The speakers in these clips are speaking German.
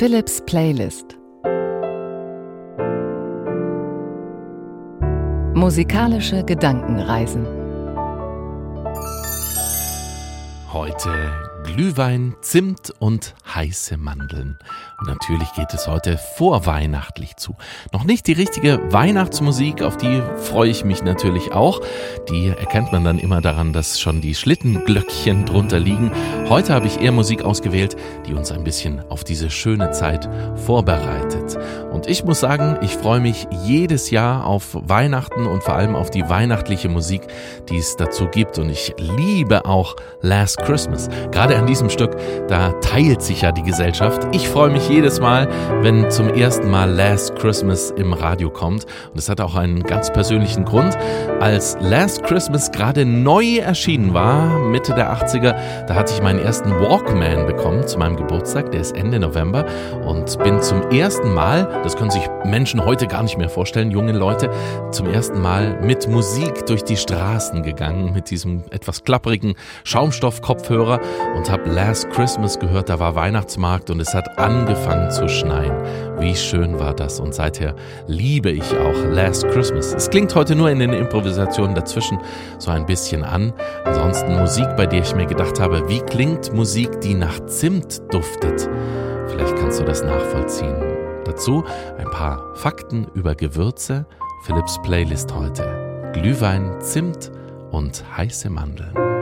Philips Playlist. Musikalische Gedankenreisen. Heute Glühwein, Zimt und heiße Mandeln. Und natürlich geht es heute vorweihnachtlich zu. Noch nicht die richtige Weihnachtsmusik, auf die freue ich mich natürlich auch. Die erkennt man dann immer daran, dass schon die Schlittenglöckchen drunter liegen. Heute habe ich eher Musik ausgewählt, die uns ein bisschen auf diese schöne Zeit vorbereitet. Und ich muss sagen, ich freue mich jedes Jahr auf Weihnachten und vor allem auf die weihnachtliche Musik, die es dazu gibt. Und ich liebe auch Last Christmas. Gerade an diesem Stück, da teilt sich ja die Gesellschaft. Ich freue mich jedes Mal, wenn zum ersten Mal Last Christmas im Radio kommt. Und es hat auch einen ganz persönlichen Grund. Als Last Christmas gerade neu erschienen war, Mitte der 80er, da hatte ich meinen ersten Walkman bekommen zu meinem Geburtstag. Der ist Ende November. Und bin zum ersten Mal, das können sich Menschen heute gar nicht mehr vorstellen, junge Leute, zum ersten Mal mit Musik durch die Straßen gegangen, mit diesem etwas klapprigen Schaumstoffkopfhörer und habe Last Christmas gehört, da war Weihnachtsmarkt und es hat angefangen zu schneien. Wie schön war das und seither liebe ich auch Last Christmas. Es klingt heute nur in den Improvisationen dazwischen so ein bisschen an. Ansonsten Musik, bei der ich mir gedacht habe, wie klingt Musik, die nach Zimt duftet? Vielleicht kannst du das nachvollziehen. Dazu ein paar Fakten über Gewürze. Philips Playlist heute. Glühwein, Zimt und heiße Mandeln.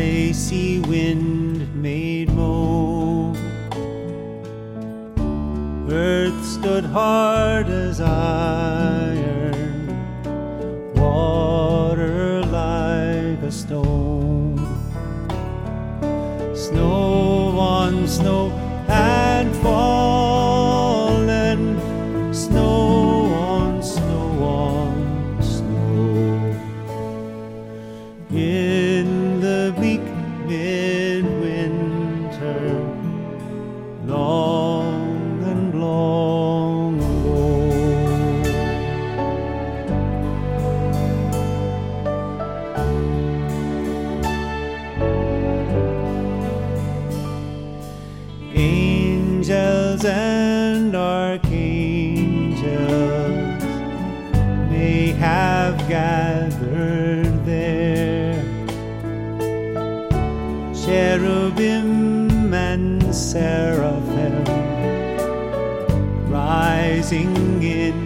Icy wind made moan. Earth stood hard as iron, Cherubim and seraphim rising in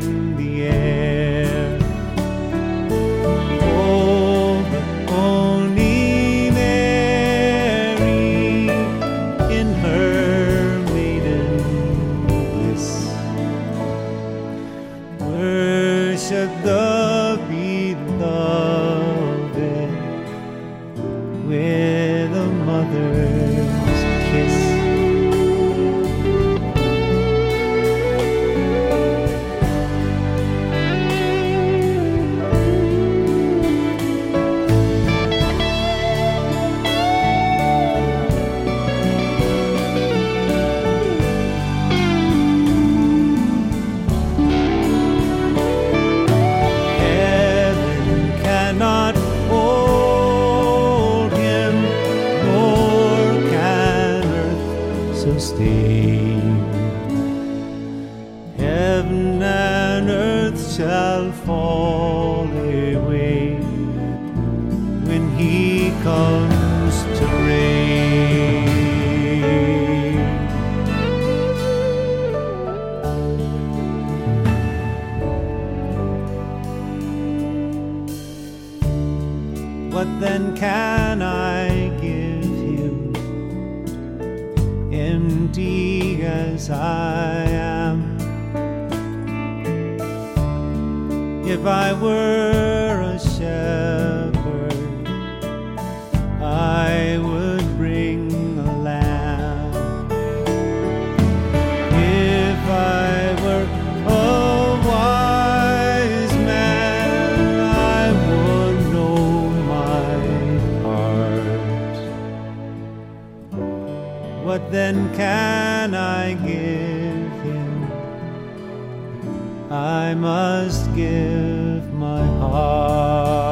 then can I give him? I must give my heart.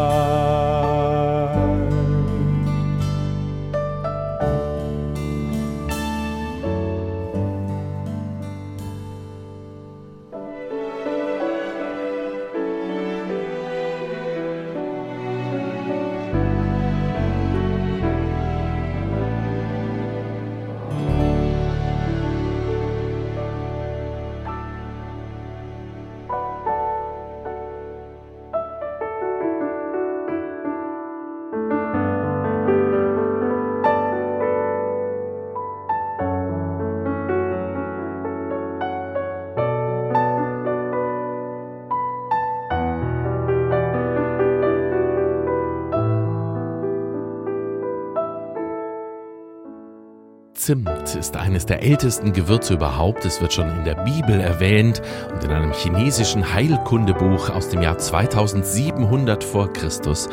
Zimt ist eines der ältesten Gewürze überhaupt. Es wird schon in der Bibel erwähnt und in einem chinesischen Heilkundebuch aus dem Jahr 2700 vor Christus.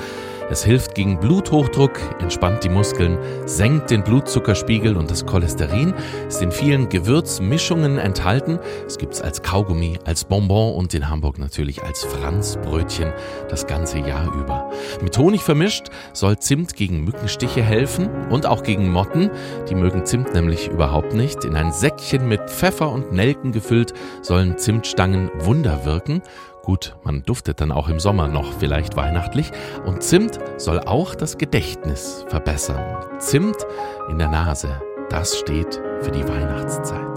Es hilft gegen Bluthochdruck, entspannt die Muskeln, senkt den Blutzuckerspiegel und das Cholesterin. Ist in vielen Gewürzmischungen enthalten. Es gibt es als Kaugummi, als Bonbon und in Hamburg natürlich als Franzbrötchen das ganze Jahr über. Mit Honig vermischt soll Zimt gegen Mückenstiche helfen und auch gegen Motten. Die mögen Zimt nämlich überhaupt nicht. In ein Säckchen mit Pfeffer und Nelken gefüllt sollen Zimtstangen Wunder wirken. Gut, man duftet dann auch im Sommer noch vielleicht weihnachtlich. Und Zimt soll auch das Gedächtnis verbessern. Zimt in der Nase, das steht für die Weihnachtszeit.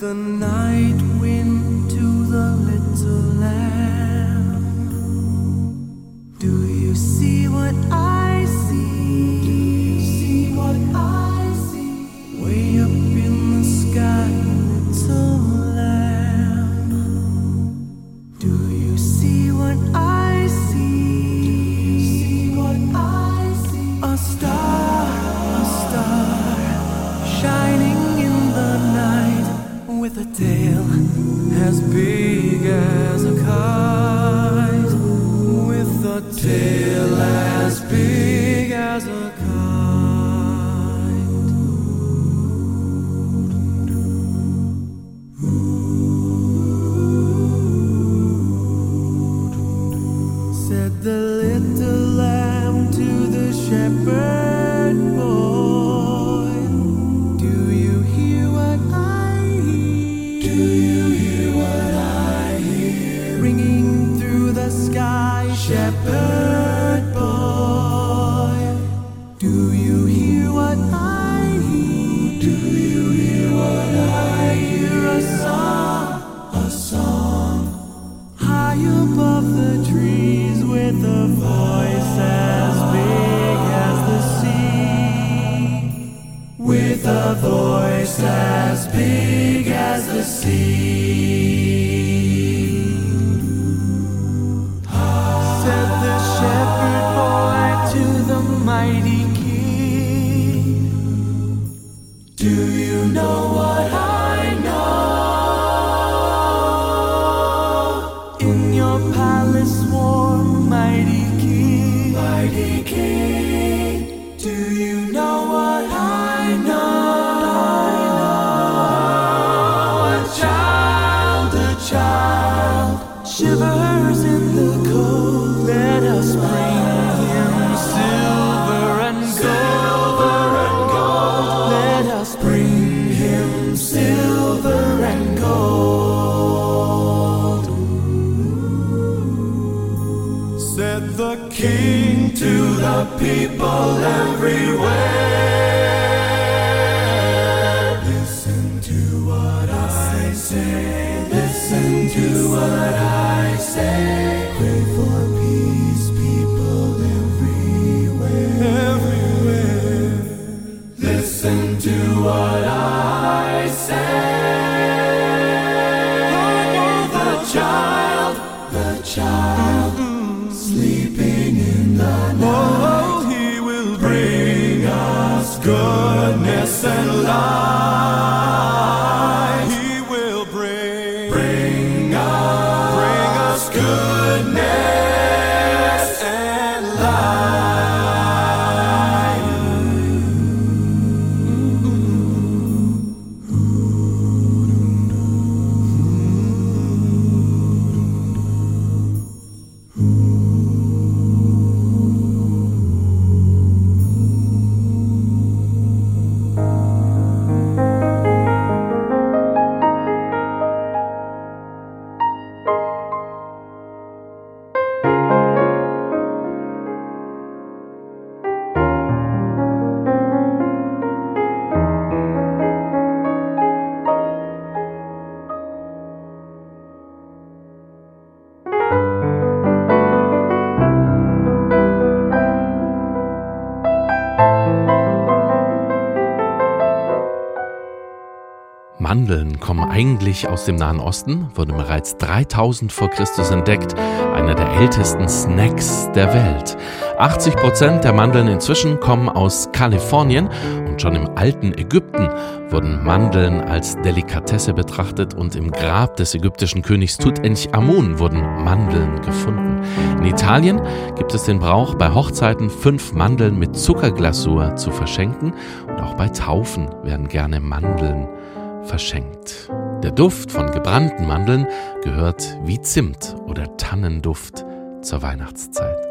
the night King. go. Mandeln kommen eigentlich aus dem Nahen Osten, wurden bereits 3000 vor Christus entdeckt, einer der ältesten Snacks der Welt. 80 Prozent der Mandeln inzwischen kommen aus Kalifornien und schon im alten Ägypten wurden Mandeln als Delikatesse betrachtet und im Grab des ägyptischen Königs Tutanchamun wurden Mandeln gefunden. In Italien gibt es den Brauch, bei Hochzeiten fünf Mandeln mit Zuckerglasur zu verschenken und auch bei Taufen werden gerne Mandeln verschenkt. Der Duft von gebrannten Mandeln gehört wie Zimt oder Tannenduft zur Weihnachtszeit.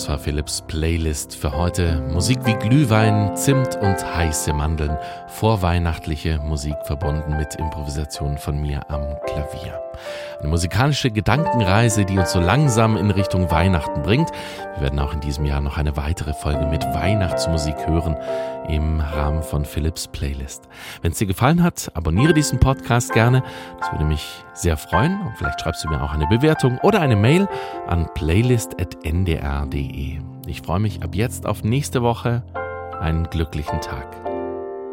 Das war Philips Playlist für heute. Musik wie Glühwein, Zimt und heiße Mandeln. Vorweihnachtliche Musik verbunden mit Improvisationen von mir am Klavier. Eine musikalische Gedankenreise, die uns so langsam in Richtung Weihnachten bringt. Wir werden auch in diesem Jahr noch eine weitere Folge mit Weihnachtsmusik hören im Rahmen von Philips Playlist. Wenn es dir gefallen hat, abonniere diesen Podcast gerne. Das würde mich sehr freuen. Und vielleicht schreibst du mir auch eine Bewertung oder eine Mail an playlist.ndr.de. Ich freue mich ab jetzt auf nächste Woche. Einen glücklichen Tag.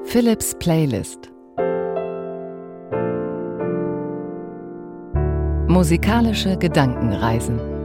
Philips Playlist. Musikalische Gedankenreisen.